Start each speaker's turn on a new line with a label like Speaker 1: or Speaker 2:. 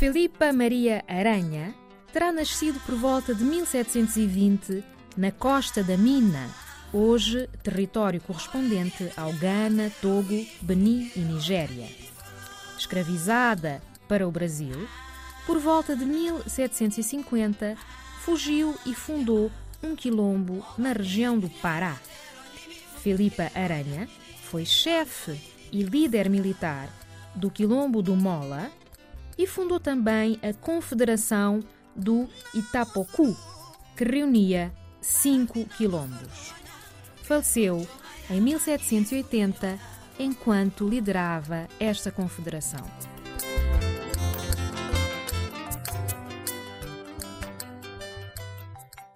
Speaker 1: Filipa Maria Aranha terá nascido por volta de 1720 na costa da Mina, hoje território correspondente ao Ghana, Togo, Benin e Nigéria. Escravizada para o Brasil, por volta de 1750 fugiu e fundou um quilombo na região do Pará. Filipa Aranha foi chefe e líder militar do quilombo do Mola e fundou também a Confederação do Itapocu, que reunia cinco quilombos. Faleceu em 1780 enquanto liderava esta confederação.